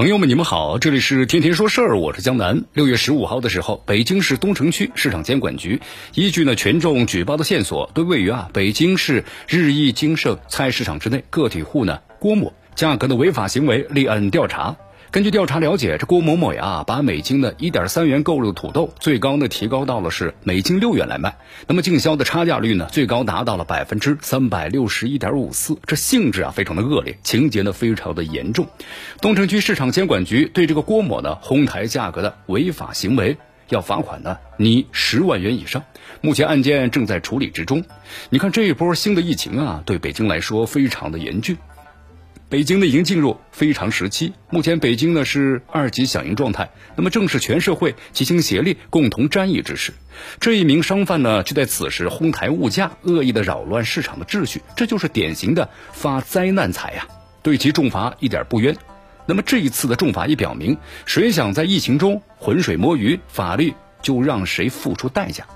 朋友们，你们好，这里是天天说事儿，我是江南。六月十五号的时候，北京市东城区市场监管局依据呢群众举报的线索，对位于啊北京市日益精盛菜市场之内个体户呢郭某价格的违法行为立案调查。根据调查了解，这郭某某呀，把每斤的一点三元购入的土豆，最高呢提高到了是每斤六元来卖，那么竞销的差价率呢，最高达到了百分之三百六十一点五四，这性质啊非常的恶劣，情节呢非常的严重。东城区市场监管局对这个郭某呢哄抬价格的违法行为，要罚款呢拟十万元以上。目前案件正在处理之中。你看这一波新的疫情啊，对北京来说非常的严峻。北京呢已经进入非常时期，目前北京呢是二级响应状态，那么正是全社会齐心协力、共同战役之时。这一名商贩呢，就在此时哄抬物价，恶意的扰乱市场的秩序，这就是典型的发灾难财呀！对其重罚一点不冤。那么这一次的重罚也表明，谁想在疫情中浑水摸鱼，法律就让谁付出代价。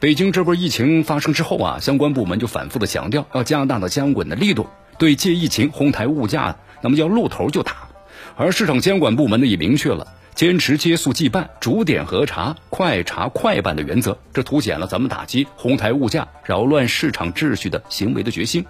北京这波疫情发生之后啊，相关部门就反复的强调，要加大的监管的力度。对借疫情哄抬物价，那么要露头就打，而市场监管部门呢也明确了坚持接速即办、逐点核查、快查快办的原则，这凸显了咱们打击哄抬物价、扰乱市场秩序的行为的决心。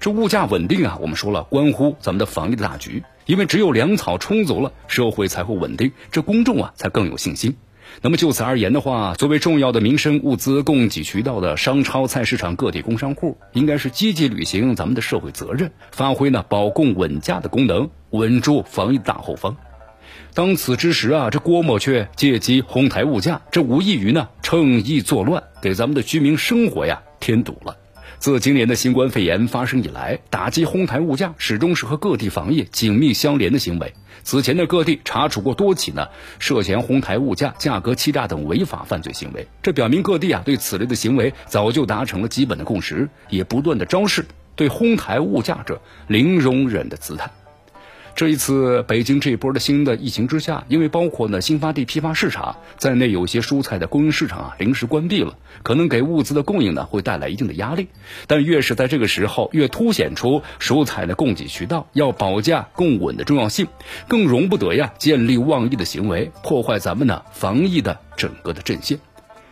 这物价稳定啊，我们说了，关乎咱们的防疫的大局，因为只有粮草充足了，社会才会稳定，这公众啊才更有信心。那么就此而言的话，作为重要的民生物资供给渠道的商超菜市场个体工商户，应该是积极履行咱们的社会责任，发挥呢保供稳价的功能，稳住防疫大后方。当此之时啊，这郭某却借机哄抬物价，这无异于呢趁意作乱，给咱们的居民生活呀添堵了。自今年的新冠肺炎发生以来，打击哄抬物价始终是和各地防疫紧密相连的行为。此前的各地查处过多起呢涉嫌哄抬物价、价格欺诈等违法犯罪行为，这表明各地啊对此类的行为早就达成了基本的共识，也不断的昭示对哄抬物价者零容忍的姿态。这一次北京这一波的新的疫情之下，因为包括呢新发地批发市场在内，有些蔬菜的供应市场啊临时关闭了，可能给物资的供应呢会带来一定的压力。但越是在这个时候，越凸显出蔬菜的供给渠道要保价供稳的重要性，更容不得呀见利忘义的行为，破坏咱们呢防疫的整个的阵线。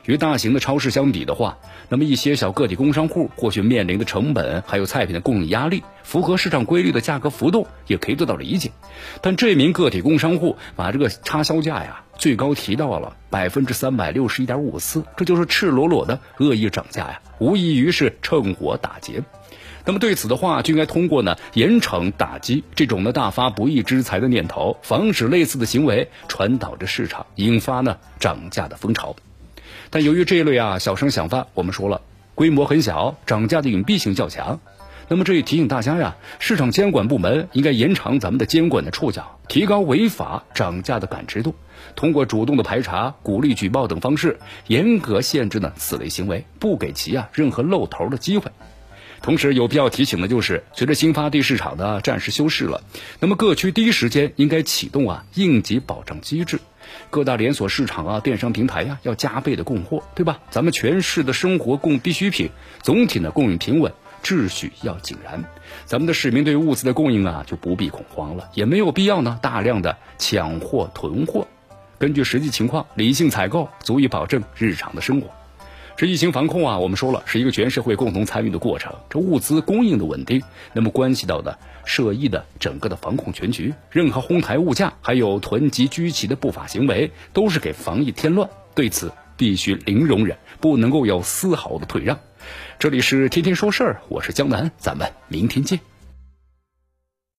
与大型的超市相比的话，那么一些小个体工商户或许面临的成本还有菜品的供应压力，符合市场规律的价格浮动也可以得到理解。但这名个体工商户把这个插销价呀最高提到了百分之三百六十一点五四，这就是赤裸裸的恶意涨价呀，无异于是趁火打劫。那么对此的话，就应该通过呢严惩打击这种呢大发不义之财的念头，防止类似的行为传导着市场，引发呢涨价的风潮。但由于这一类啊小商小贩，我们说了规模很小，涨价的隐蔽性较强，那么这也提醒大家呀，市场监管部门应该延长咱们的监管的触角，提高违法涨价的感知度，通过主动的排查、鼓励举报等方式，严格限制呢此类行为，不给其啊任何露头的机会。同时有必要提醒的就是，随着新发地市场的暂时休市了，那么各区第一时间应该启动啊应急保障机制。各大连锁市场啊、电商平台呀，要加倍的供货，对吧？咱们全市的生活供必需品总体呢供应平稳，秩序要井然。咱们的市民对物资的供应啊就不必恐慌了，也没有必要呢大量的抢货囤货。根据实际情况，理性采购足以保证日常的生活。这疫情防控啊，我们说了是一个全社会共同参与的过程。这物资供应的稳定，那么关系到的涉疫的整个的防控全局。任何哄抬物价，还有囤积居奇的不法行为，都是给防疫添乱。对此必须零容忍，不能够有丝毫的退让。这里是天天说事儿，我是江南，咱们明天见。